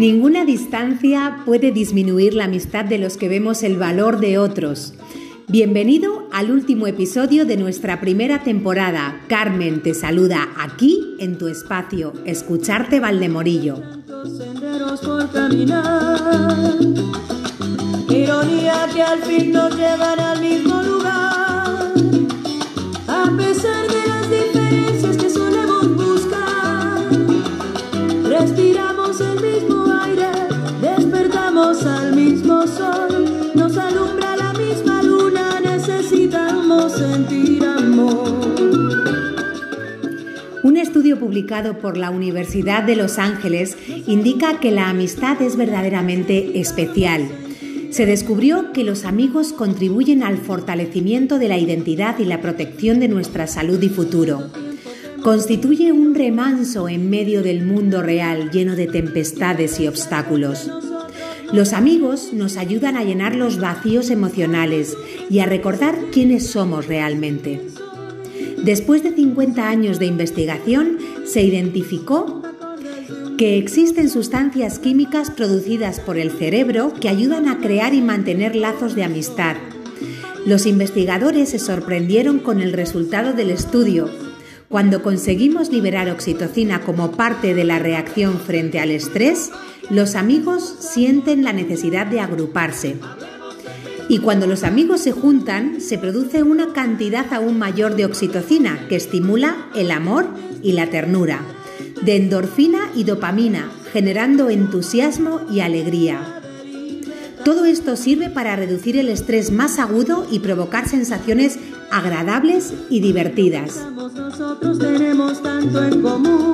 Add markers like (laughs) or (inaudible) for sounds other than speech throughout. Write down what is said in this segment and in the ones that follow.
Ninguna distancia puede disminuir la amistad de los que vemos el valor de otros. Bienvenido al último episodio de nuestra primera temporada. Carmen te saluda aquí en tu espacio, Escucharte Valdemorillo. Ironía que al fin nos llevan al mismo lugar, a pesar publicado por la Universidad de Los Ángeles indica que la amistad es verdaderamente especial. Se descubrió que los amigos contribuyen al fortalecimiento de la identidad y la protección de nuestra salud y futuro. Constituye un remanso en medio del mundo real lleno de tempestades y obstáculos. Los amigos nos ayudan a llenar los vacíos emocionales y a recordar quiénes somos realmente. Después de 50 años de investigación, se identificó que existen sustancias químicas producidas por el cerebro que ayudan a crear y mantener lazos de amistad. Los investigadores se sorprendieron con el resultado del estudio. Cuando conseguimos liberar oxitocina como parte de la reacción frente al estrés, los amigos sienten la necesidad de agruparse. Y cuando los amigos se juntan, se produce una cantidad aún mayor de oxitocina que estimula el amor y la ternura, de endorfina y dopamina, generando entusiasmo y alegría. Todo esto sirve para reducir el estrés más agudo y provocar sensaciones agradables y divertidas. Nosotros tenemos tanto en común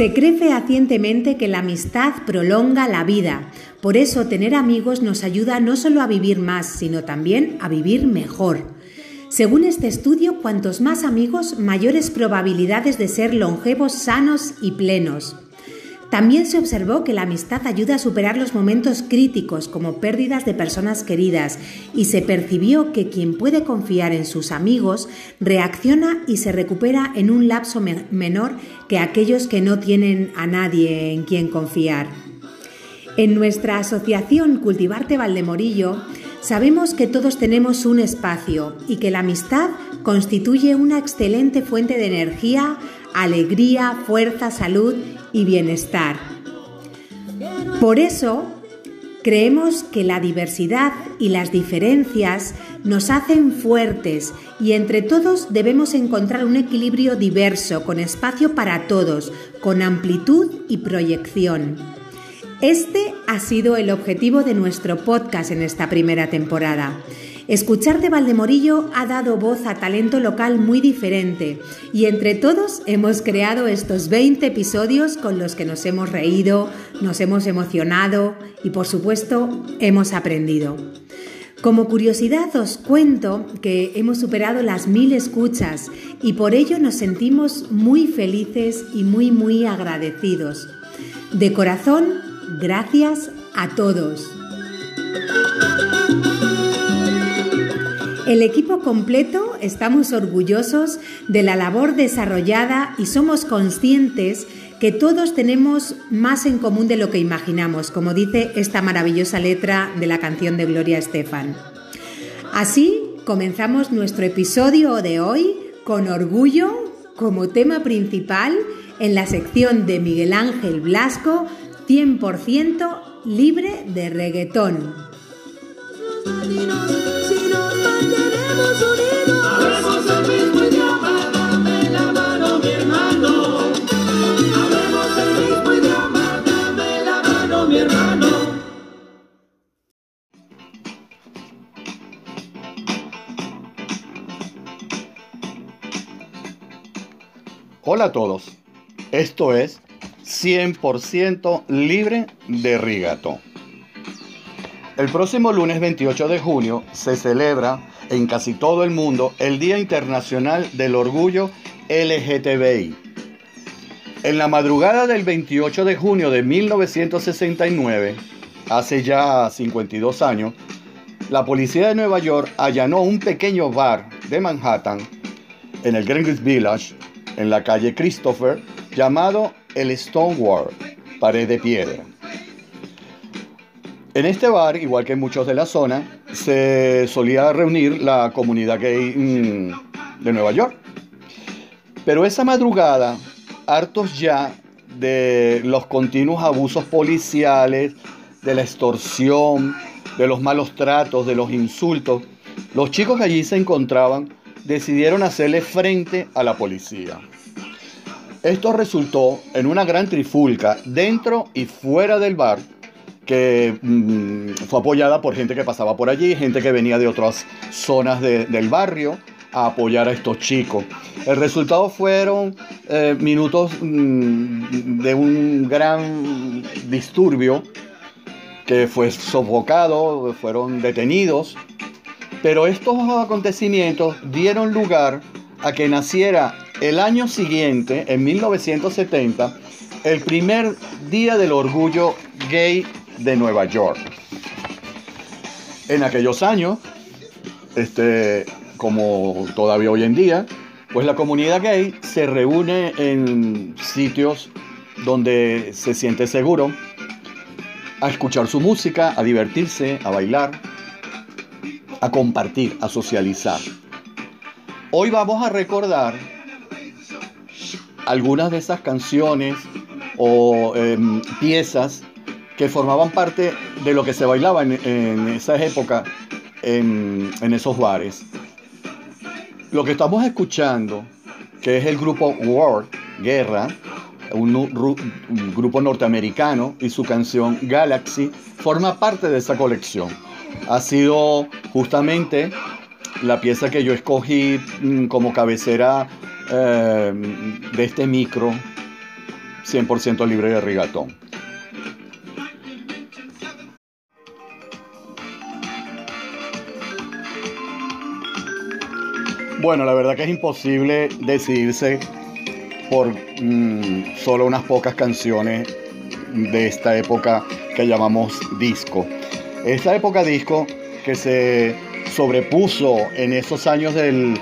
Se cree fehacientemente que la amistad prolonga la vida. Por eso tener amigos nos ayuda no solo a vivir más, sino también a vivir mejor. Según este estudio, cuantos más amigos, mayores probabilidades de ser longevos, sanos y plenos. También se observó que la amistad ayuda a superar los momentos críticos como pérdidas de personas queridas y se percibió que quien puede confiar en sus amigos reacciona y se recupera en un lapso menor que aquellos que no tienen a nadie en quien confiar. En nuestra asociación Cultivarte Valdemorillo sabemos que todos tenemos un espacio y que la amistad constituye una excelente fuente de energía, alegría, fuerza, salud y bienestar. Por eso, creemos que la diversidad y las diferencias nos hacen fuertes y entre todos debemos encontrar un equilibrio diverso, con espacio para todos, con amplitud y proyección. Este ha sido el objetivo de nuestro podcast en esta primera temporada Escuchar de Valdemorillo ha dado voz a talento local muy diferente y entre todos hemos creado estos 20 episodios con los que nos hemos reído, nos hemos emocionado y por supuesto hemos aprendido. Como curiosidad os cuento que hemos superado las mil escuchas y por ello nos sentimos muy felices y muy muy agradecidos. De corazón, gracias a todos. El equipo completo estamos orgullosos de la labor desarrollada y somos conscientes que todos tenemos más en común de lo que imaginamos, como dice esta maravillosa letra de la canción de Gloria Estefan. Así comenzamos nuestro episodio de hoy con orgullo como tema principal en la sección de Miguel Ángel Blasco 100% libre de reggaetón. Hola a todos, esto es 100% libre de rigato. El próximo lunes 28 de junio se celebra en casi todo el mundo el Día Internacional del Orgullo LGTBI. En la madrugada del 28 de junio de 1969, hace ya 52 años, la policía de Nueva York allanó un pequeño bar de Manhattan, en el Greenwich Village, en la calle Christopher, llamado el Stonewall, pared de piedra. En este bar, igual que en muchos de la zona, se solía reunir la comunidad gay mm, de Nueva York. Pero esa madrugada, hartos ya de los continuos abusos policiales, de la extorsión, de los malos tratos, de los insultos, los chicos que allí se encontraban decidieron hacerle frente a la policía. Esto resultó en una gran trifulca dentro y fuera del bar que mm, fue apoyada por gente que pasaba por allí, gente que venía de otras zonas del barrio a apoyar a estos chicos. El resultado fueron eh, minutos mm, de un gran disturbio que fue sofocado, fueron detenidos, pero estos acontecimientos dieron lugar a que naciera el año siguiente, en 1970, el primer Día del Orgullo Gay de Nueva York. En aquellos años, este, como todavía hoy en día, pues la comunidad gay se reúne en sitios donde se siente seguro a escuchar su música, a divertirse, a bailar, a compartir, a socializar. Hoy vamos a recordar algunas de esas canciones o em, piezas que formaban parte de lo que se bailaba en, esa época en, esos bares. Lo que estamos escuchando, que es el grupo War, Guerra, un, un, grupo norteamericano, y su canción Galaxy, forma parte de esa colección. Ha sido justamente la pieza que yo escogí mm, como cabecera eh, de este micro 100% libre de rigatón. Bueno, la verdad que es imposible decidirse por mm, solo unas pocas canciones de esta época que llamamos disco. Esta época disco que se sobrepuso en esos años del,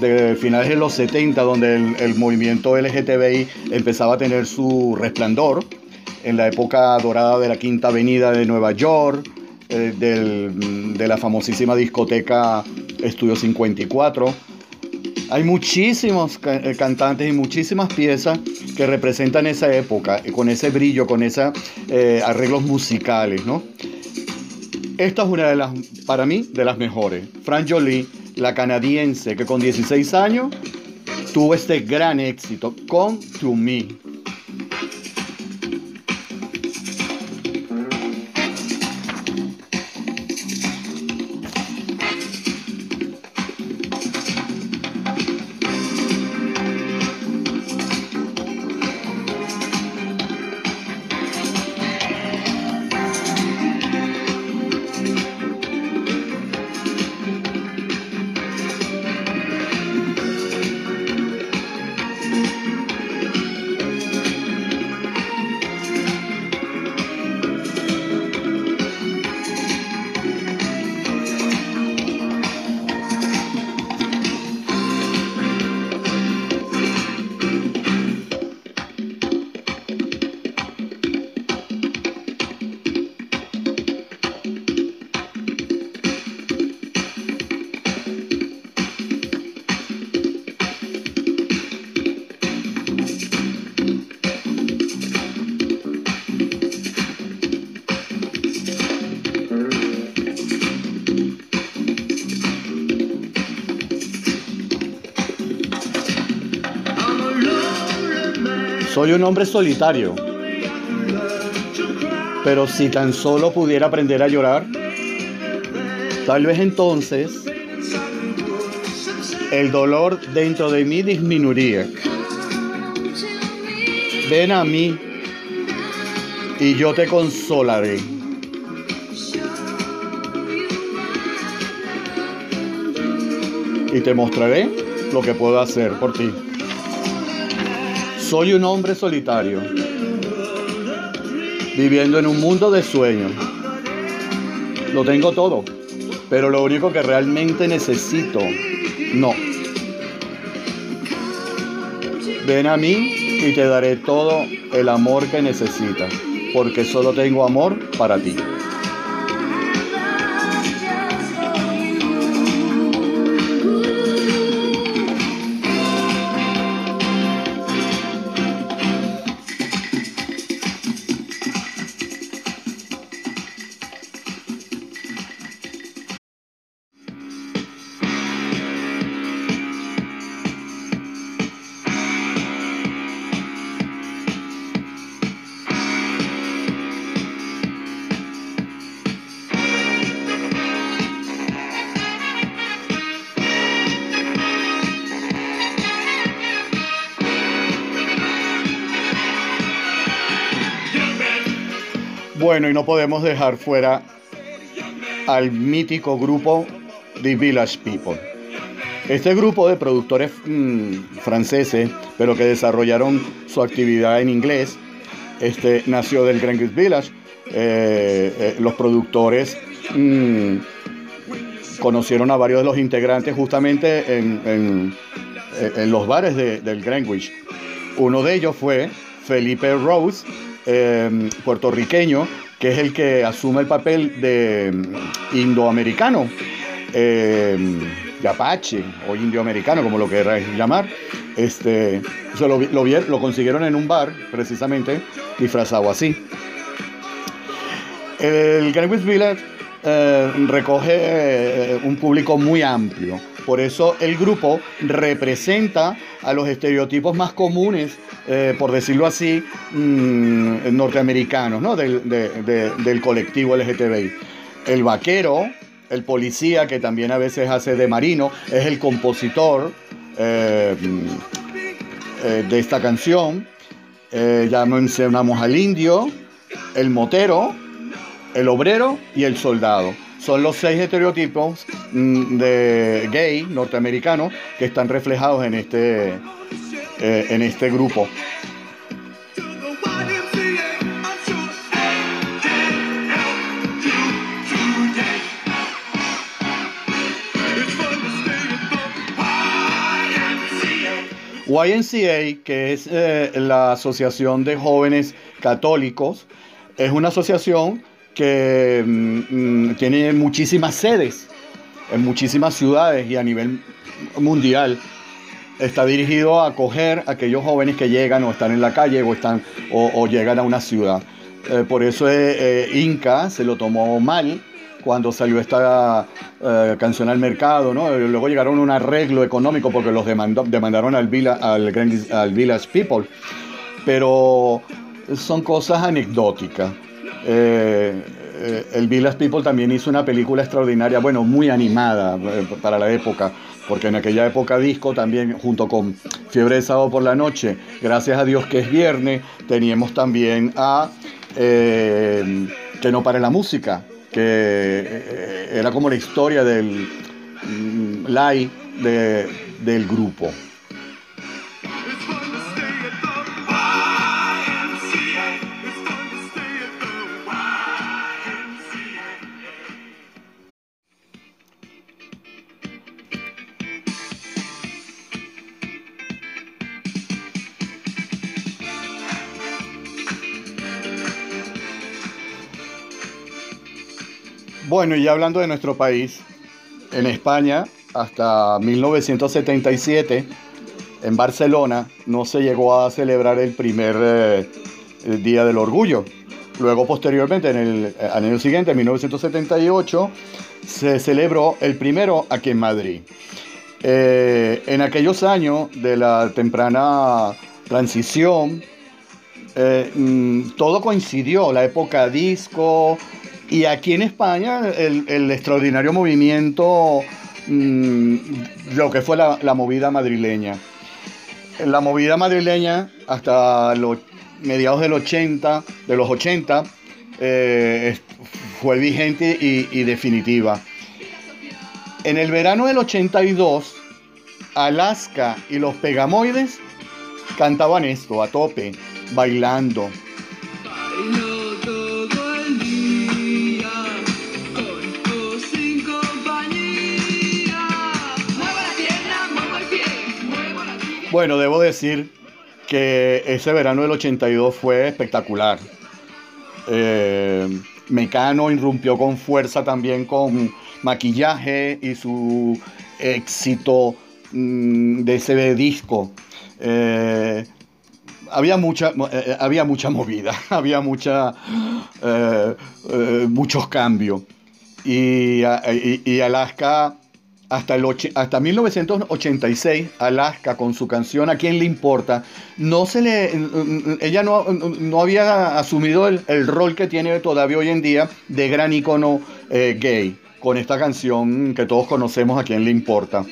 de finales de los 70, donde el, movimiento LGTBI empezaba a tener su resplandor, en la época dorada de la Quinta Avenida de Nueva York, eh, de la famosísima discoteca Estudio 54. Hay muchísimos eh, cantantes y muchísimas piezas que representan esa época, eh, con ese brillo, con esos arreglos musicales, ¿no? Esta es una de las, para mí, de las mejores. Fran Jolie, la canadiense, que con 16 años tuvo este gran éxito con To Me. Soy un hombre solitario, pero si tan solo pudiera aprender a llorar, tal vez entonces el dolor dentro de mí disminuiría. Ven a mí y yo te consolaré. Y te mostraré lo que puedo hacer por ti. Soy un hombre solitario, viviendo en un mundo de sueños. Lo tengo todo, pero lo único que realmente necesito, no. Ven a mí y te daré todo el amor que necesitas, porque solo tengo amor para ti. Y no podemos dejar fuera al mítico grupo The Village People. Este grupo de productores mm, franceses, pero que desarrollaron su actividad en inglés, este, nació del Greenwich Village. Eh, eh, los productores mm, conocieron a varios de los integrantes justamente en, los bares del Greenwich. Uno de ellos fue Felipe Rose, puertorriqueño, que es el que asume el papel de em, indoamericano, em, de apache o indioamericano, como lo queráis llamar. Este, lo, lo, lo consiguieron en un bar, precisamente, disfrazado así. El Greenwich Village eh, recoge eh, un público muy amplio. Por eso el grupo representa a los estereotipos más comunes eh, por decirlo así, mm, norteamericanos, ¿no? del, colectivo LGTBI. El vaquero, el policía, que también a veces hace de marino, es el compositor eh, eh, de esta canción. ya mencionamos al indio, el motero, el obrero y el soldado. Son los seis estereotipos mm, de gay norteamericanos que están reflejados en este, eh, en este grupo. YNCA, que es eh, la Asociación de Jóvenes Católicos, es una asociación que mm, mm, tiene muchísimas sedes en muchísimas ciudades y a nivel mundial está dirigido a acoger a aquellos jóvenes que llegan o están en la calle o, están, o, llegan a una ciudad. Eh, por eso eh, eh, Inca se lo tomó mal cuando salió esta canción al mercado, ¿no? Luego llegaron a un arreglo económico porque los demandó, demandaron al, al, al Village People. Pero son cosas anecdóticas. El Village People también hizo una película extraordinaria, bueno, muy animada para la época, porque en aquella época disco también junto con Fiebre de Sábado por la Noche, gracias a Dios que es viernes, teníamos también a eh, Que no pare la música, que eh, era como la historia del mm, live del grupo. Bueno, y hablando de nuestro país, en España, hasta 1977, en Barcelona, no se llegó a celebrar el primer eh, Día del Orgullo. Luego, posteriormente, en el eh, año siguiente, en 1978, se celebró el primero aquí en Madrid. Eh, en aquellos años de la temprana transición, mm, todo coincidió, la época disco, y aquí en España, el, extraordinario movimiento, mm, lo que fue la, movida madrileña. La movida madrileña, hasta los mediados del 80, de los 80, eh, fue vigente y, definitiva. En el verano del 82, Alaska y los Pegamoides cantaban esto a tope, bailando. Bueno, debo decir que ese verano del 82 fue espectacular. Eh, Mecano irrumpió con fuerza también con maquillaje y su éxito mm, de ese disco. Eh, había mucha, eh, había mucha movida, (laughs) había mucha, muchos cambios. y Alaska hasta, el hasta 1986, Alaska con su canción ¿A quién le importa? No se le, ella no, no había asumido el, rol que tiene todavía hoy en día de gran icono eh, gay con esta canción que todos conocemos ¿A quién le importa?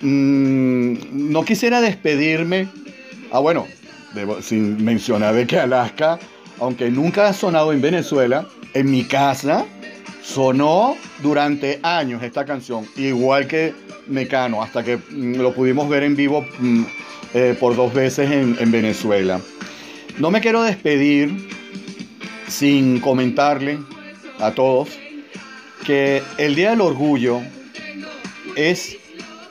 Mm, no quisiera despedirme. Ah, bueno, sin mencionar de que Alaska, aunque nunca ha sonado en Venezuela, en mi casa Sonó durante años esta canción, igual que Mecano, hasta que mm, lo pudimos ver en vivo mm, eh, por dos veces en, en Venezuela. No me quiero despedir sin comentarle a todos que el Día del Orgullo es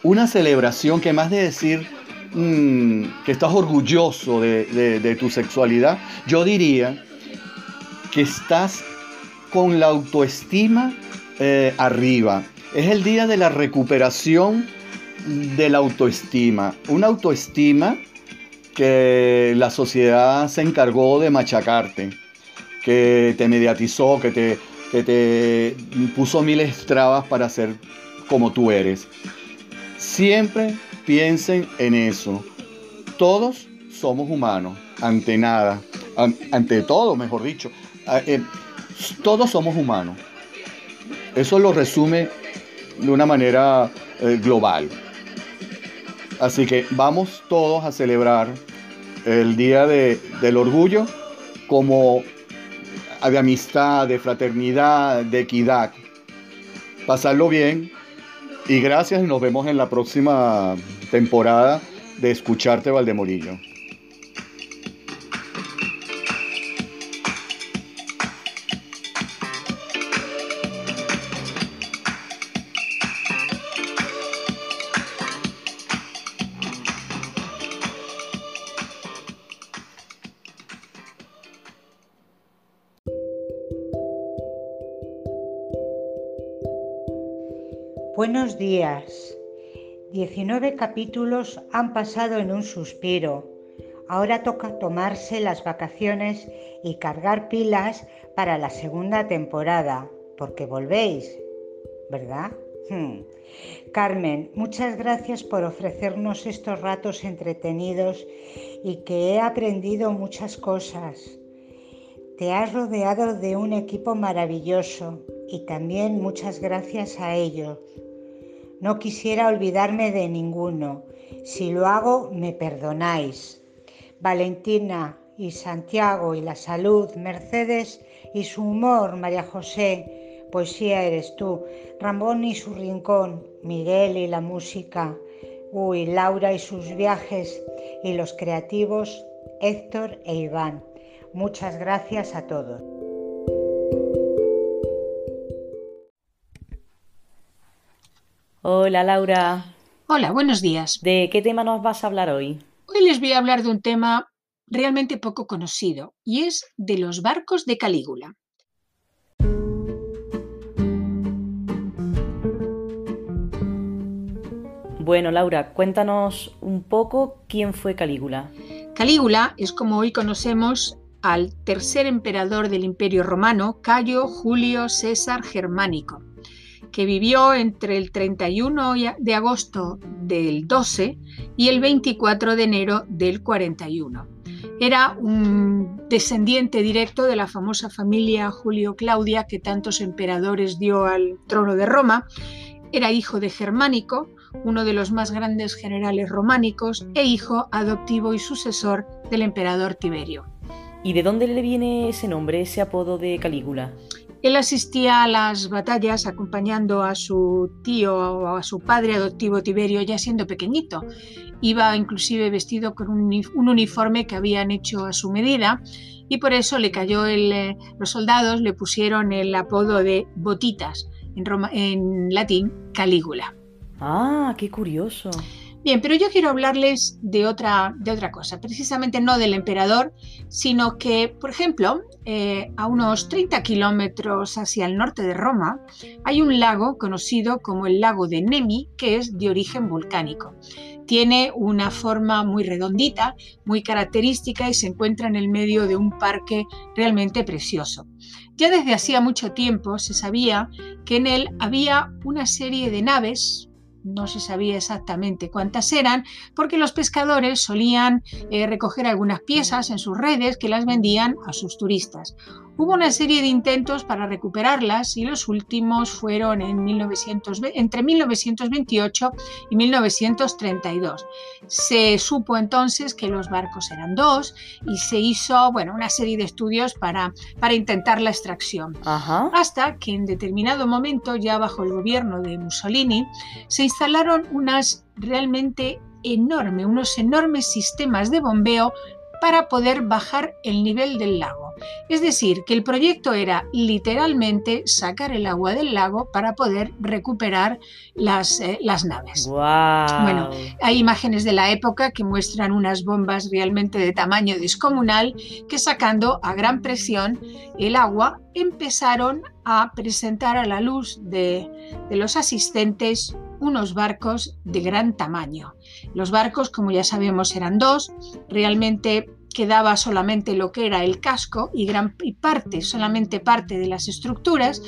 una celebración que más de decir mm, que estás orgulloso de, de, tu sexualidad, yo diría que estás con la autoestima eh, arriba. Es el día de la recuperación de la autoestima. Una autoestima que la sociedad se encargó de machacarte, que te mediatizó, que te, que te puso miles trabas para ser como tú eres. Siempre piensen en eso. Todos somos humanos, ante nada, ante todo, mejor dicho. Todos somos humanos. Eso lo resume de una manera eh, global. Así que vamos todos a celebrar el Día del Orgullo como de amistad, de fraternidad, de equidad. Pasarlo bien y gracias y nos vemos en la próxima temporada de Escucharte Valdemorillo. 19 capítulos han pasado en un suspiro. Ahora toca tomarse las vacaciones y cargar pilas para la segunda temporada, porque volvéis, ¿verdad? Hmm. Carmen, muchas gracias por ofrecernos estos ratos entretenidos y que he aprendido muchas cosas. Te has rodeado de un equipo maravilloso y también muchas gracias a ellos. No quisiera olvidarme de ninguno. Si lo hago, me perdonáis. Valentina y Santiago y la salud, Mercedes y su humor, María José, poesía eres tú, Ramón y su rincón, Miguel y la música, uy, Laura y sus viajes y los creativos, Héctor e Iván. Muchas gracias a todos. Hola Laura. Hola, buenos días. ¿De qué tema nos vas a hablar hoy? Hoy les voy a hablar de un tema realmente poco conocido y es de los barcos de Calígula. Bueno, Laura, cuéntanos un poco quién fue Calígula. Calígula es como hoy conocemos al tercer emperador del Imperio Romano, Cayo Julio César Germánico que vivió entre el 31 de agosto del 12 y el 24 de enero del 41. Era un descendiente directo de la famosa familia Julio Claudia que tantos emperadores dio al trono de Roma. Era hijo de Germánico, uno de los más grandes generales románicos, e hijo adoptivo y sucesor del emperador Tiberio. ¿Y de dónde le viene ese nombre, ese apodo de Calígula? Él asistía a las batallas acompañando a su tío o a su padre adoptivo Tiberio ya siendo pequeñito. Iba inclusive vestido con un, uniforme que habían hecho a su medida y por eso le cayó el, eh, los soldados le pusieron el apodo de botitas, en, en latín Calígula. Ah, qué curioso. Bien, pero yo quiero hablarles de otra, de otra cosa, precisamente no del emperador, sino que, por ejemplo, eh, a unos 30 kilómetros hacia el norte de Roma, hay un lago conocido como el lago de Nemi, que es de origen volcánico. Tiene una forma muy redondita, muy característica y se encuentra en el medio de un parque realmente precioso. Ya desde hacía mucho tiempo se sabía que en él había una serie de naves, no se sabía exactamente cuántas eran, porque los pescadores solían eh, recoger algunas piezas en sus redes que las vendían a sus turistas. Hubo una serie de intentos para recuperarlas y los últimos fueron en entre 1928 y 1932. Se supo entonces que los barcos eran dos y se hizo bueno, una serie de estudios para, para intentar la extracción. Hasta que en determinado momento, ya bajo el gobierno de Mussolini, se instalaron unas realmente enormes, unos enormes sistemas de bombeo para poder bajar el nivel del lago. Es decir, que el proyecto era literalmente sacar el agua del lago para poder recuperar las, eh, las naves. Bueno, hay imágenes de la época que muestran unas bombas realmente de tamaño descomunal que sacando a gran presión el agua empezaron a presentar a la luz de, de los asistentes unos barcos de gran tamaño. Los barcos, como ya sabemos, eran dos, realmente quedaba solamente lo que era el casco y gran parte, solamente parte de las estructuras,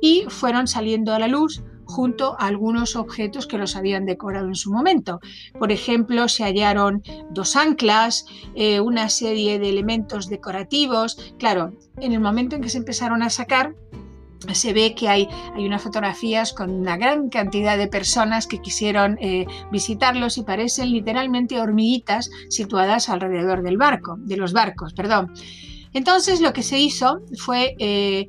y fueron saliendo a la luz junto a algunos objetos que los habían decorado en su momento. Por ejemplo, se hallaron dos anclas, eh, una serie de elementos decorativos. Claro, en el momento en que se empezaron a sacar, se ve que hay, hay unas fotografías con una gran cantidad de personas que quisieron eh, visitarlos y parecen literalmente hormiguitas situadas alrededor del barco, de los barcos, perdón. Entonces lo que se hizo fue eh,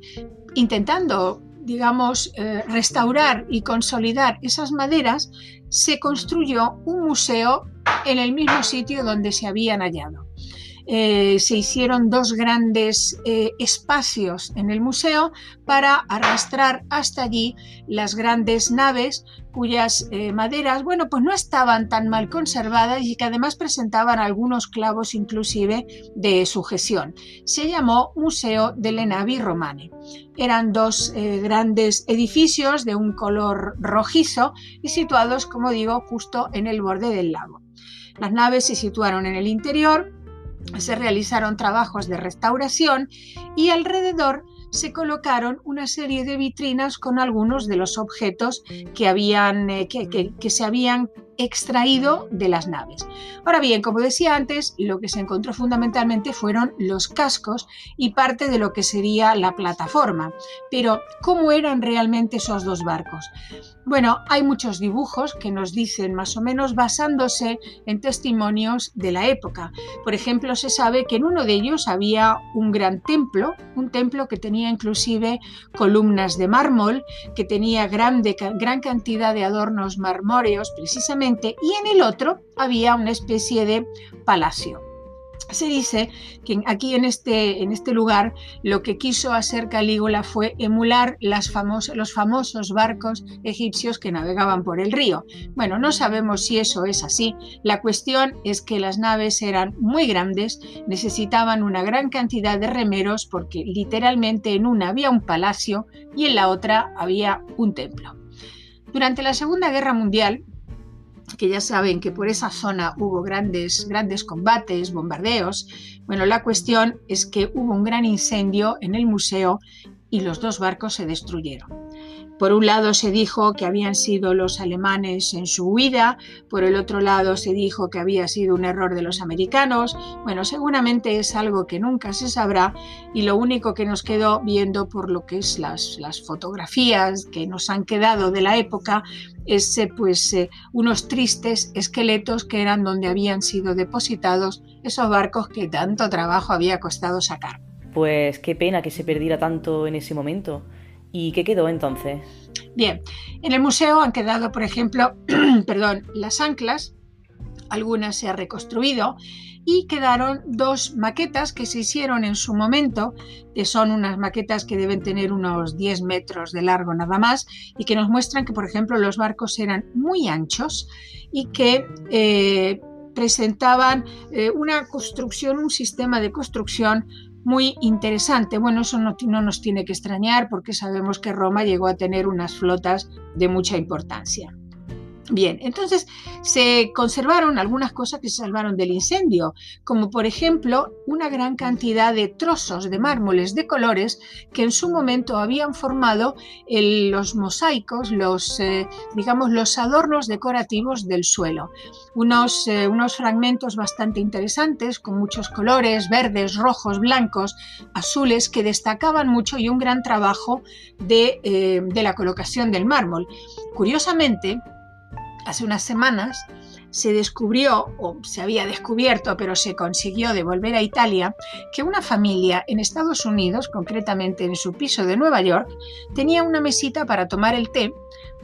intentando digamos, eh, restaurar y consolidar esas maderas, se construyó un museo en el mismo sitio donde se habían hallado. Eh, se hicieron dos grandes eh, espacios en el museo para arrastrar hasta allí las grandes naves cuyas eh, maderas, bueno, pues no estaban tan mal conservadas y que además presentaban algunos clavos inclusive de sujeción. Se llamó Museo delle Navi Romane. Eran dos grandes edificios de un color rojizo y situados, como digo, justo en el borde del lago. Las naves se situaron en el interior, se realizaron trabajos de restauración y alrededor se colocaron una serie de vitrinas con algunos de los objetos que, habían, eh, que, se habían extraído de las naves. Ahora bien, como decía antes, lo que se encontró fundamentalmente fueron los cascos y parte de lo que sería la plataforma. Pero, ¿cómo eran realmente esos dos barcos? Bueno, hay muchos dibujos que nos dicen más o menos basándose en testimonios de la época. Por ejemplo, se sabe que en uno de ellos había un gran templo, un templo que tenía inclusive columnas de mármol, que tenía gran cantidad de adornos marmóreos precisamente, y en el otro había una especie de palacio. Se dice que aquí en este, en este lugar lo que quiso hacer Calígula fue emular los famosos barcos egipcios que navegaban por el río. Bueno, no sabemos si eso es así. La cuestión es que las naves eran muy grandes, necesitaban una gran cantidad de remeros porque literalmente en una había un palacio y en la otra había un templo. Durante la Segunda Guerra Mundial, que ya saben que por esa zona hubo grandes, grandes combates, bombardeos. Bueno, la cuestión es que hubo un gran incendio en el museo y los dos barcos se destruyeron. Por un lado se dijo que habían sido los alemanes en su huida, por el otro lado se dijo que había sido un error de los americanos. Bueno, seguramente es algo que nunca se sabrá y lo único que nos quedó viendo por lo que es las, las fotografías que nos han quedado de la época es pues eh, unos tristes esqueletos que eran donde habían sido depositados esos barcos que tanto trabajo había costado sacar. Pues qué pena que se perdiera tanto en ese momento. ¿Y qué quedó entonces? Bien, en el museo han quedado, por ejemplo, (clears throat) perdón, las anclas, algunas se han reconstruido y quedaron dos maquetas que se hicieron en su momento, que son unas maquetas que deben tener unos 10 metros de largo nada más y que nos muestran que, por ejemplo, los barcos eran muy anchos y que eh, presentaban eh, una construcción, un sistema de construcción muy interesante. Bueno, eso no, no, nos tiene que extrañar porque sabemos que Roma llegó a tener unas flotas de mucha importancia. Bien, entonces se conservaron algunas cosas que se salvaron del incendio, como por ejemplo una gran cantidad de trozos de mármoles de colores que en su momento habían formado los mosaicos, los, eh, digamos, los adornos decorativos del suelo. Unos, eh, unos fragmentos bastante interesantes con muchos colores, verdes, rojos, blancos, azules, que destacaban mucho y un gran trabajo de, eh, de la colocación del mármol. Curiosamente, hace unas semanas se descubrió, o se había descubierto, pero se consiguió devolver a Italia, que una familia en Estados Unidos, concretamente en su piso de Nueva York, tenía una mesita para tomar el té,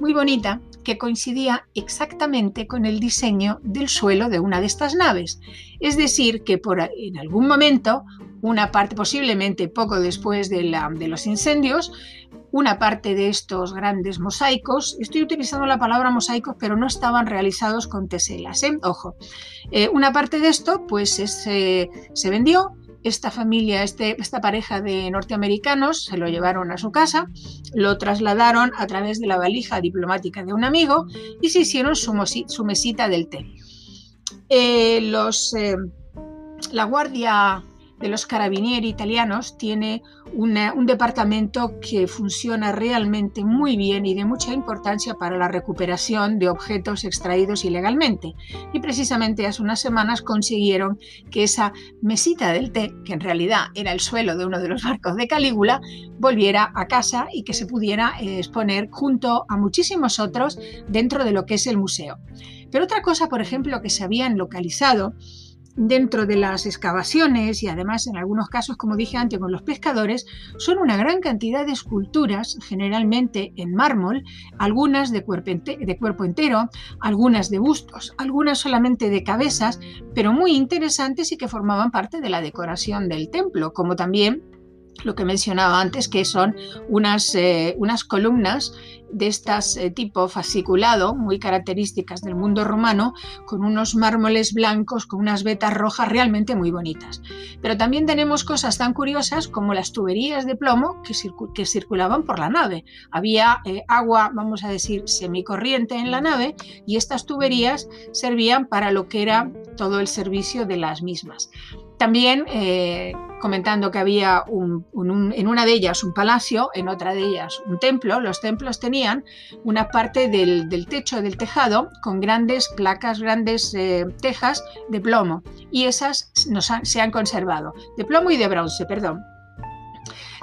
muy bonita, que coincidía exactamente con el diseño del suelo de una de estas naves. Es decir, que por, en algún momento, una parte, posiblemente poco después de, de los incendios, una parte de estos grandes mosaicos, estoy utilizando la palabra mosaicos, pero no estaban realizados con teselas, ¿eh? ojo. Eh, una parte de esto, pues se vendió. Esta familia, este, esta pareja de norteamericanos se lo llevaron a su casa, lo trasladaron a través de la valija diplomática de un amigo y se hicieron su, mesita del té. Eh, los, la Guardia de los carabinieri italianos tiene un departamento que funciona realmente muy bien y de mucha importancia para la recuperación de objetos extraídos ilegalmente. Y precisamente hace unas semanas consiguieron que esa mesita del té, que en realidad era el suelo de uno de los barcos de Calígula, volviera a casa y que se pudiera eh, exponer junto a muchísimos otros dentro de lo que es el museo. Pero otra cosa, por ejemplo, que se habían localizado dentro de las excavaciones y además en algunos casos, como dije antes, con los pescadores, son una gran cantidad de esculturas, generalmente en mármol, algunas de cuerpo, de cuerpo entero, algunas de bustos, algunas solamente de cabezas, pero muy interesantes y que formaban parte de la decoración del templo, como también lo que mencionaba antes, que son unas, eh, unas columnas de estas eh, tipo fasciculado, muy características del mundo romano, con unos mármoles blancos, con unas vetas rojas realmente muy bonitas. Pero también tenemos cosas tan curiosas como las tuberías de plomo que, que circulaban por la nave. Había eh, agua, vamos a decir, semicorriente en la nave y estas tuberías servían para lo que era todo el servicio de las mismas. También eh, comentando que había en una de ellas un palacio, en otra de ellas un templo. Los templos tenían una parte del, techo del tejado con grandes placas, grandes eh, tejas de plomo y esas se han conservado, de plomo y de bronce, perdón.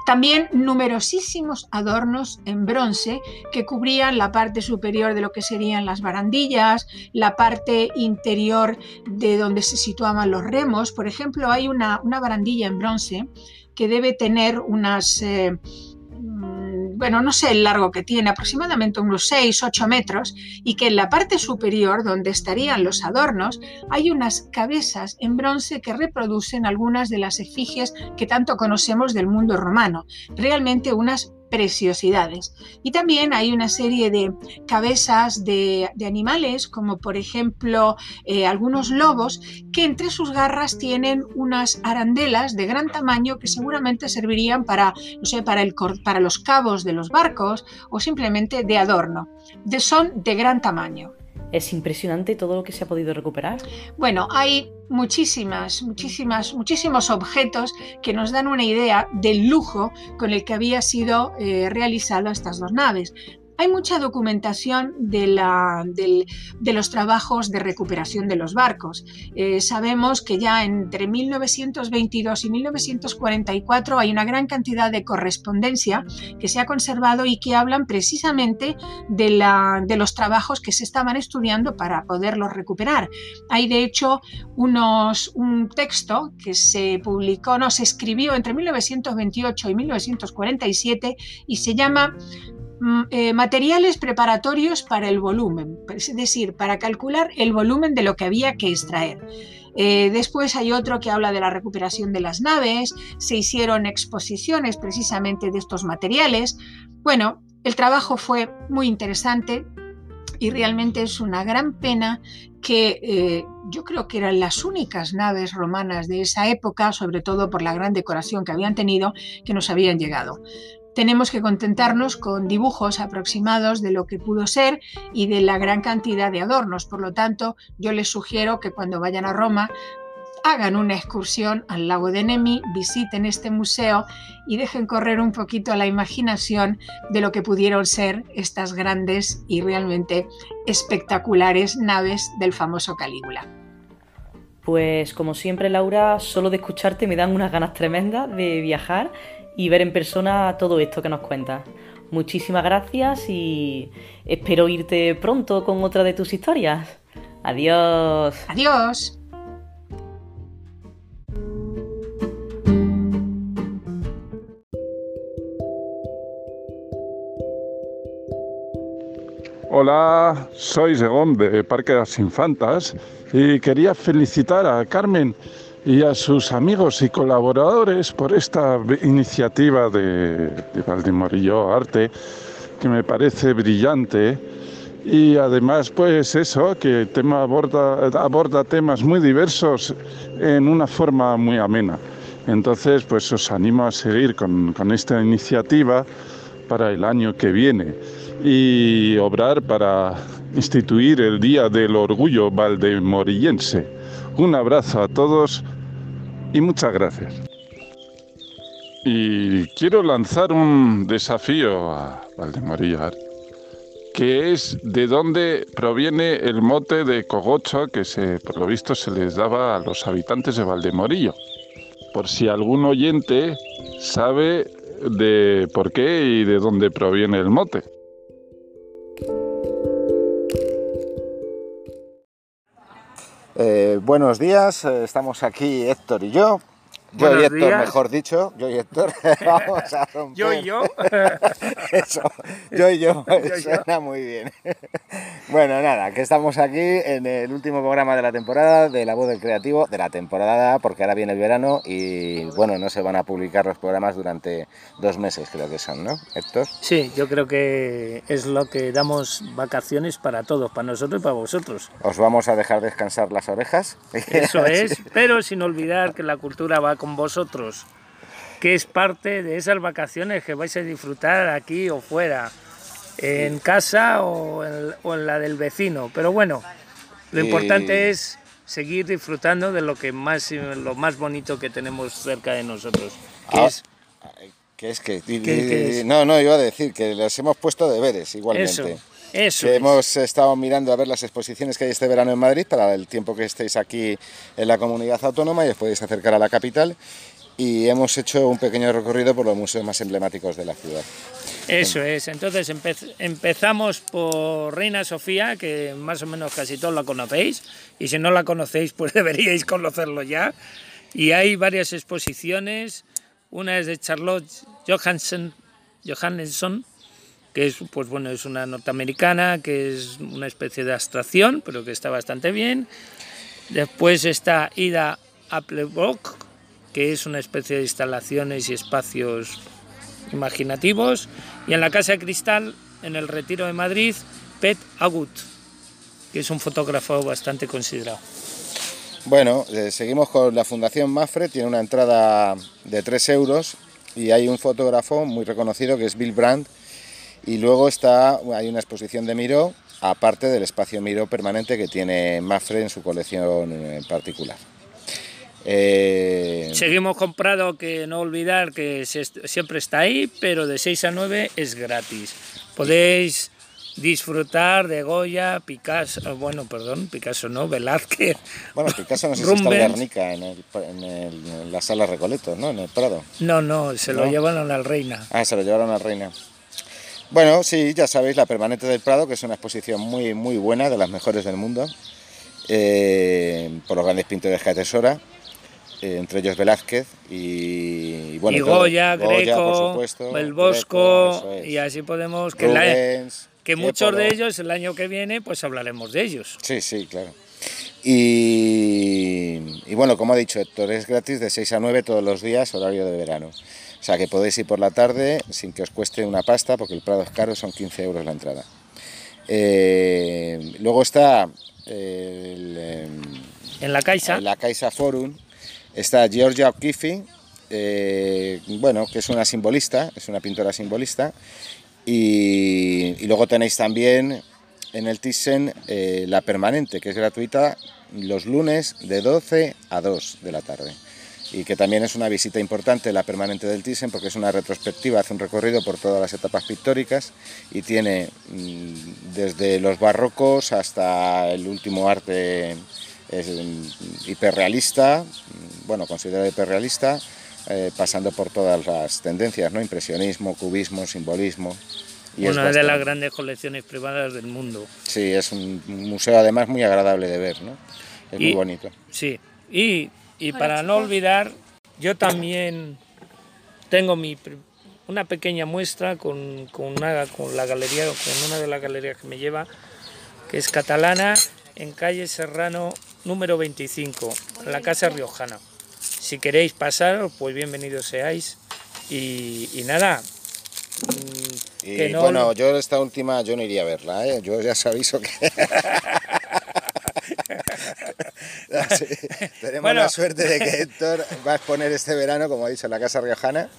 También numerosísimos adornos en bronce que cubrían la parte superior de lo que serían las barandillas, la parte interior de donde se situaban los remos. Por ejemplo, hay una, barandilla en bronce que debe tener unas... Eh, bueno, no sé el largo que tiene, aproximadamente unos 6, 8 metros, y que en la parte superior, donde estarían los adornos, hay unas cabezas en bronce que reproducen algunas de las efigies que tanto conocemos del mundo romano. Realmente unas preciosidades. Y también hay una serie de cabezas de, animales, como por ejemplo eh, algunos lobos, que entre sus garras tienen unas arandelas de gran tamaño que seguramente servirían para, no sé, para, el, para los cabos de los barcos o simplemente de adorno. Son de gran tamaño. Es impresionante todo lo que se ha podido recuperar. Bueno, hay muchísimas, muchísimas, muchísimos objetos que nos dan una idea del lujo con el que había sido eh, realizado estas dos naves. Hay mucha documentación de, los trabajos de recuperación de los barcos. Eh, sabemos que ya entre 1922 y 1944 hay una gran cantidad de correspondencia que se ha conservado y que hablan precisamente de, los trabajos que se estaban estudiando para poderlos recuperar. Hay de hecho unos, un texto que se publicó, no, se escribió entre 1928 y 1947 y se llama eh, materiales preparatorios para el volumen, es decir, para calcular el volumen de lo que había que extraer. Eh, después hay otro que habla de la recuperación de las naves, se hicieron exposiciones precisamente de estos materiales. Bueno, el trabajo fue muy interesante y realmente es una gran pena que eh, yo creo que eran las únicas naves romanas de esa época, sobre todo por la gran decoración que habían tenido, que nos habían llegado tenemos que contentarnos con dibujos aproximados de lo que pudo ser y de la gran cantidad de adornos. Por lo tanto, yo les sugiero que cuando vayan a Roma hagan una excursión al lago de Nemi, visiten este museo y dejen correr un poquito la imaginación de lo que pudieron ser estas grandes y realmente espectaculares naves del famoso Calígula. Pues como siempre Laura, solo de escucharte me dan unas ganas tremendas de viajar y ver en persona todo esto que nos cuentas. Muchísimas gracias y espero irte pronto con otra de tus historias. Adiós. Adiós. Hola, soy Zegón de Parque de las Infantas y quería felicitar a Carmen y a sus amigos y colaboradores por esta iniciativa de, de Valdemorillo Arte, que me parece brillante. Y además, pues eso, que tema aborda, aborda temas muy diversos en una forma muy amena. Entonces, pues os animo a seguir con, con esta iniciativa para el año que viene y obrar para instituir el Día del Orgullo Valdemorillense. Un abrazo a todos y muchas gracias. Y quiero lanzar un desafío a Valdemarillar, que es de dónde proviene el mote de cogocho que se, por lo visto se les daba a los habitantes de Valdemorillo. Por si algún oyente sabe de por qué y de dónde proviene el mote. Eh, buenos días, eh, estamos aquí Héctor y yo. Yo y Héctor, mejor dicho, yo y Héctor. (laughs) Vamos a (laughs) romper. yo y yo. (laughs) Eso, yo y yo, suena muy bien. bueno, nada, que estamos aquí en el último programa de la temporada de La Voz del Creativo, de la temporada, porque ahora viene el verano y bueno, no se van a publicar los programas durante dos meses, creo que son, ¿no, Héctor? Sí, yo creo que es lo que damos vacaciones para todos, para nosotros y para vosotros. Os vamos a dejar descansar las orejas. Eso es, pero sin olvidar que la cultura va con vosotros, que es parte de esas vacaciones que vais a disfrutar aquí o fuera, en casa o en, la del vecino. Pero bueno, lo importante es seguir disfrutando de lo que más lo más bonito que tenemos cerca de nosotros, que Ah, es Que es que, qué es? no, no, iba a decir que les hemos puesto deberes igualmente. eso, eso. Que es. hemos estado mirando a ver las exposiciones que hay este verano en Madrid para el tiempo que estéis aquí en la comunidad autónoma y os podéis acercar a la capital. Y hemos hecho un pequeño recorrido por los museos más emblemáticos de la ciudad. Eso es, entonces empe- empezamos por Reina Sofía, que más o menos casi todos la conocéis, y si no la conocéis, pues (laughs) deberíais conocerlo ya. Y hay varias exposiciones, una es de Charlotte Johansson, Johannesson, que es, pues bueno, es una norteamericana, que es una especie de abstracción, pero que está bastante bien. Después está Ida Applebrook, que es una especie de instalaciones y espacios imaginativos. Y en la Casa de Cristal, en el Retiro de Madrid, Pet Agut, que es un fotógrafo bastante considerado. Bueno, eh, seguimos con la Fundación Mafre, tiene una entrada de 3 euros y hay un fotógrafo muy reconocido que es Bill Brandt. Y luego está, hay una exposición de Miró, aparte del espacio Miró permanente que tiene Mafre en su colección en particular. Eh, Seguimos comprado que no olvidar que se- siempre está ahí, pero de 6 a 9 es gratis. Podéis disfrutar de Goya, Picasso, eh, bueno, perdón, Picasso no, Velázquez. bueno, Picasso no sé si está en. Guernica, en, el- en el- en la sala Recoletos, ¿no? En el Prado. No, no, se lo ¿No? llevaron al Reina. Ah, se lo llevaron a Reina. Bueno, sí, ya sabéis, la Permanente del Prado, que es una exposición muy, muy buena, de las mejores del mundo, eh, por los grandes pintores que atesora, eh, entre ellos Velázquez y, y, bueno, y todo- Goya, Greco, por supuesto, el Bosco, es. y así podemos... Que, la- que muchos de ellos el año que viene pues hablaremos de ellos. Sí, sí, claro. Y, y bueno, como ha dicho Héctor, es gratis de 6 a 9 todos los días, horario de verano. O sea que podéis ir por la tarde sin que os cueste una pasta, porque el Prado es caro, son 15 euros la entrada. Eh, luego está el, em, En la Caixa, en la Caixa Forum, está Georgia O'Keeffe, eh, bueno, que es una simbolista, es una pintora simbolista. Y, y luego tenéis también en el Thyssen eh, la permanente, que es gratuita los lunes de 12 a 2 de la tarde. Y que también es una visita importante la permanente del Thyssen porque es una retrospectiva, hace un recorrido por todas las etapas pictóricas y tiene mm, desde los barrocos hasta el último arte mm, hiperrealista, mm, bueno, considerado hiperrealista, eh, pasando por todas las tendencias, ¿no? Impresionismo, cubismo, simbolismo. y una de las grandes colecciones privadas del mundo. Sí, es un museo además muy agradable de ver, ¿no? Es muy bonito. Sí, y, y para no olvidar, yo también tengo mi una pequeña muestra con, con, una, con la galería, con una de las galerías que me lleva, que es catalana, en calle Serrano número 25, en la Casa Riojana. Si queréis pasar, pues bienvenidos seáis. Y, y nada, mm, Y no- bueno, yo esta última yo no iría a verla, ¿eh? Yo ya os aviso que... (laughs) (laughs) Sí, tenemos Bueno. la suerte de que Héctor va a exponer este verano, como ha dicho, en la Casa Riojana.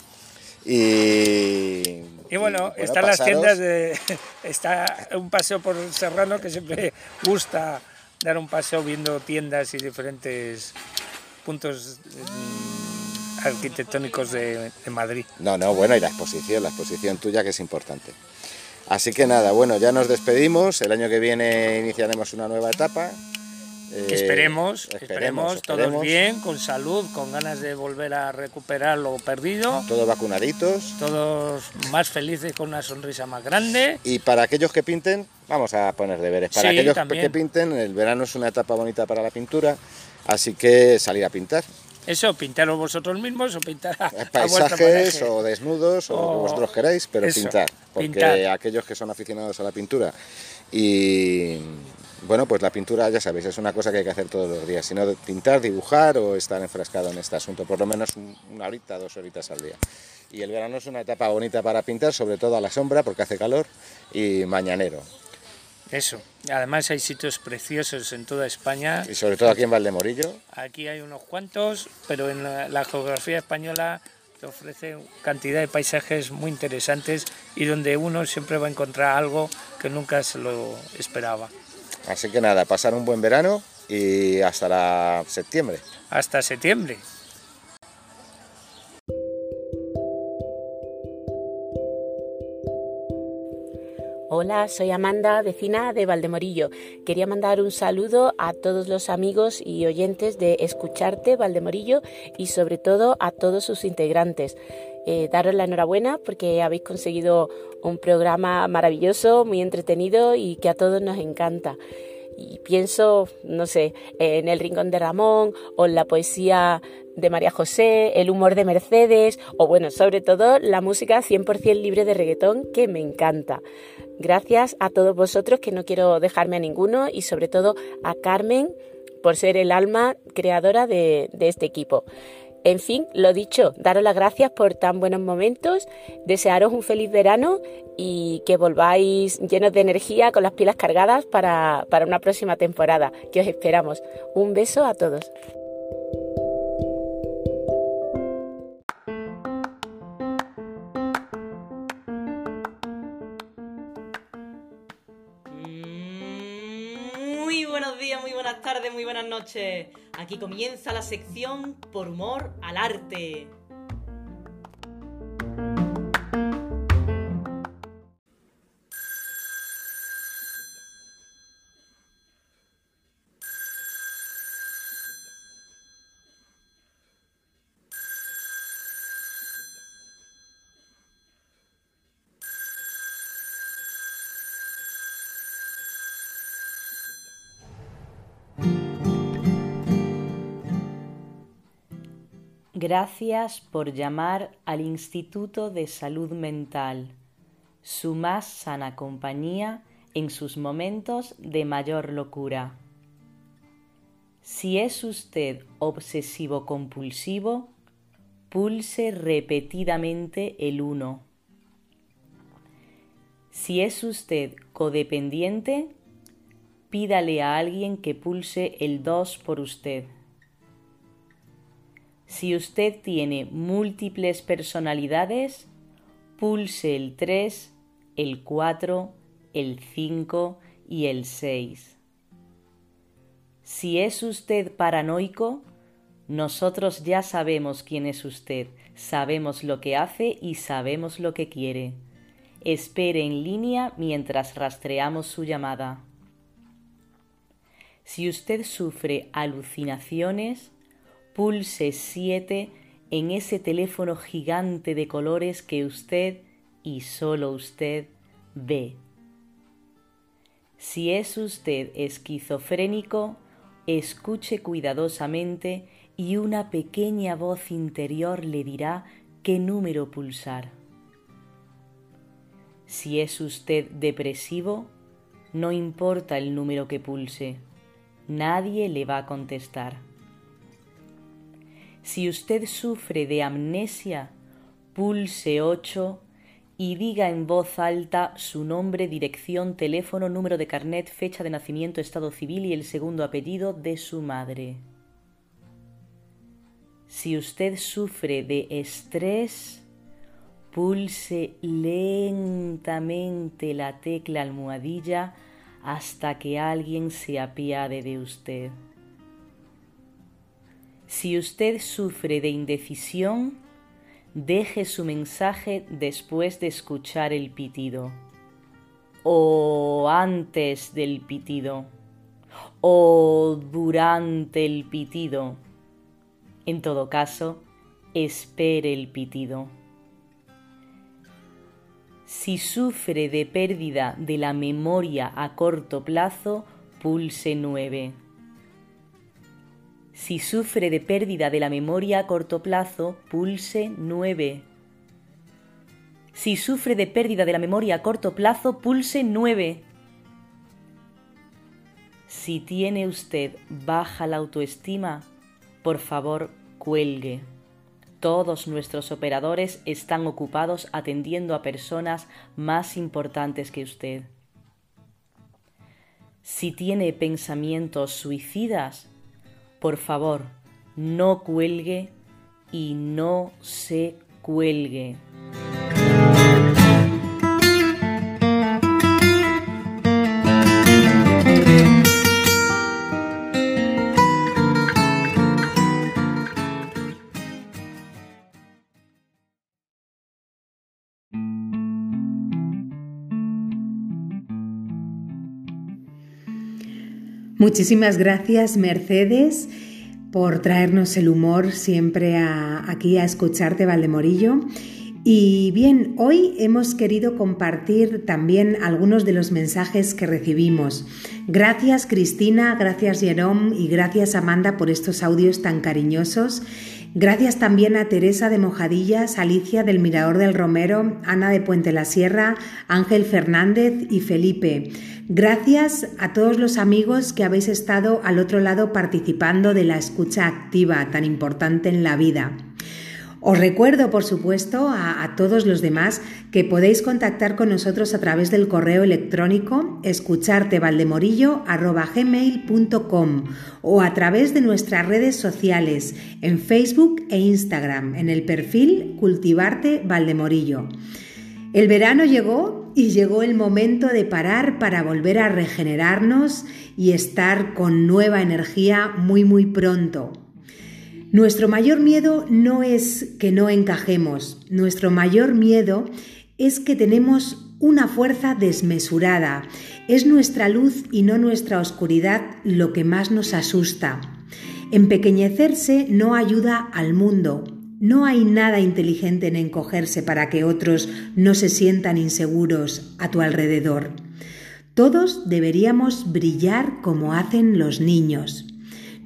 Y, Y bueno, y, están las tiendas de. Está un paseo por Serrano que siempre gusta dar un paseo viendo tiendas y diferentes puntos mm, arquitectónicos de, de Madrid. No, no, bueno, y la exposición, la exposición tuya que es importante. Así que nada, bueno, ya nos despedimos. El año que viene iniciaremos una nueva etapa. Eh, esperemos, esperemos, todos esperemos. bien, con salud, con ganas de volver a recuperar lo perdido, Todos vacunaditos. todos más felices con una sonrisa más grande. Y para aquellos que pinten, vamos a poner deberes. Para Sí, aquellos también. que pinten, el verano es una etapa bonita para la pintura, así que salir a pintar. Eso, pintaros vosotros mismos o pintar a, vuestra Paisajes o desnudos o, que O- vosotros queráis, pero eso, pintar. Porque pintar. aquellos que son aficionados a la pintura y bueno, pues la pintura, ya sabéis, es una cosa que hay que hacer todos los días, sino pintar, dibujar o estar enfrascado en este asunto, por lo menos un- una horita, dos horitas al día. Y el verano es una etapa bonita para pintar, sobre todo a la sombra, porque hace calor, y mañanero. Eso. Además hay sitios preciosos en toda España. Y sobre todo aquí en Valdemorillo, Aquí hay unos cuantos, pero en la, la geografía española te ofrece cantidad de paisajes muy interesantes y donde uno siempre va a encontrar algo que nunca se lo esperaba. Así que nada, pasar un buen verano y hasta la septiembre. Hasta septiembre. Hola, soy Amanda, vecina de Valdemorillo. Quería mandar un saludo a todos los amigos y oyentes de Escucharte Valdemorillo y sobre todo a todos sus integrantes. Eh, daros la enhorabuena porque habéis conseguido un programa maravilloso, muy entretenido y que a todos nos encanta. Y pienso, no sé, en El Rincón de Ramón o en la poesía de María José, el humor de Mercedes o bueno, sobre todo la música 100% libre de reggaetón que me encanta. Gracias a todos vosotros que no quiero dejarme a ninguno y sobre todo a Carmen por ser el alma creadora de, de este equipo. En fin, lo dicho, daros las gracias por tan buenos momentos, desearos un feliz verano y que volváis llenos de energía, con las pilas cargadas para, para una próxima temporada, que os esperamos. Un beso a todos. Muy buenas noches. Aquí comienza la sección Por humor al arte. Gracias por llamar al Instituto de Salud Mental, su más sana compañía en sus momentos de mayor locura. Si es usted obsesivo compulsivo, pulse repetidamente el 1. Si es usted codependiente, pídale a alguien que pulse el 2 por usted. Si usted tiene múltiples personalidades, pulse el 3, el 4, el 5 y el 6. Si es usted paranoico, nosotros ya sabemos quién es usted, sabemos lo que hace y sabemos lo que quiere. Espere en línea mientras rastreamos su llamada. Si usted sufre alucinaciones, pulse 7 en ese teléfono gigante de colores que usted y solo usted ve. Si es usted esquizofrénico, escuche cuidadosamente y una pequeña voz interior le dirá qué número pulsar. Si es usted depresivo, no importa el número que pulse, nadie le va a contestar. Si usted sufre de amnesia, pulse 8 y diga en voz alta su nombre, dirección, teléfono, número de carnet, fecha de nacimiento, estado civil y el segundo apellido de su madre. Si usted sufre de estrés, pulse lentamente la tecla almohadilla hasta que alguien se apiade de usted. Si usted sufre de indecisión, deje su mensaje después de escuchar el pitido, o antes del pitido, o durante el pitido. En todo caso, espere el pitido. Si sufre de pérdida de la memoria a corto plazo, pulse 9. Si sufre de pérdida de la memoria a corto plazo, pulse 9. Si sufre de pérdida de la memoria a corto plazo, pulse 9. Si tiene usted baja la autoestima, por favor, cuelgue. Todos nuestros operadores están ocupados atendiendo a personas más importantes que usted. Si tiene pensamientos suicidas, por favor, no cuelgue y no se cuelgue. Muchísimas gracias, Mercedes, por traernos el humor siempre aquí a escucharte, Valdemorillo. Y bien, hoy hemos querido compartir también algunos de los mensajes que recibimos. Gracias Cristina, gracias Jerome y gracias Amanda por estos audios tan cariñosos. Gracias también a Teresa de Mojadillas, Alicia del Mirador del Romero, Ana de Puente la Sierra, Ángel Fernández y Felipe. Gracias a todos los amigos que habéis estado al otro lado participando de la escucha activa tan importante en la vida. Os recuerdo, por supuesto, a, todos los demás que podéis contactar con nosotros a través del correo electrónico escuchartevaldemorillo.com o a través de nuestras redes sociales en Facebook e Instagram en el perfil Cultivarte Valdemorillo. El verano llegó y llegó el momento de parar para volver a regenerarnos y estar con nueva energía muy muy pronto. Nuestro mayor miedo no es que no encajemos, nuestro mayor miedo es que tenemos una fuerza desmesurada. Es nuestra luz y no nuestra oscuridad lo que más nos asusta. Empequeñecerse no ayuda al mundo. No hay nada inteligente en encogerse para que otros no se sientan inseguros a tu alrededor. Todos deberíamos brillar como hacen los niños.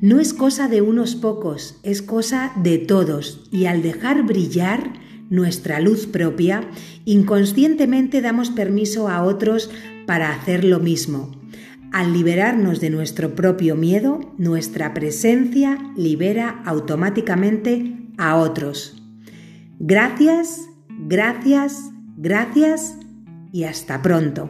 No es cosa de unos pocos, es cosa de todos, y al dejar brillar nuestra luz propia, inconscientemente damos permiso a otros para hacer lo mismo. Al liberarnos de nuestro propio miedo, nuestra presencia libera automáticamente a otros. Gracias, gracias, gracias y hasta pronto.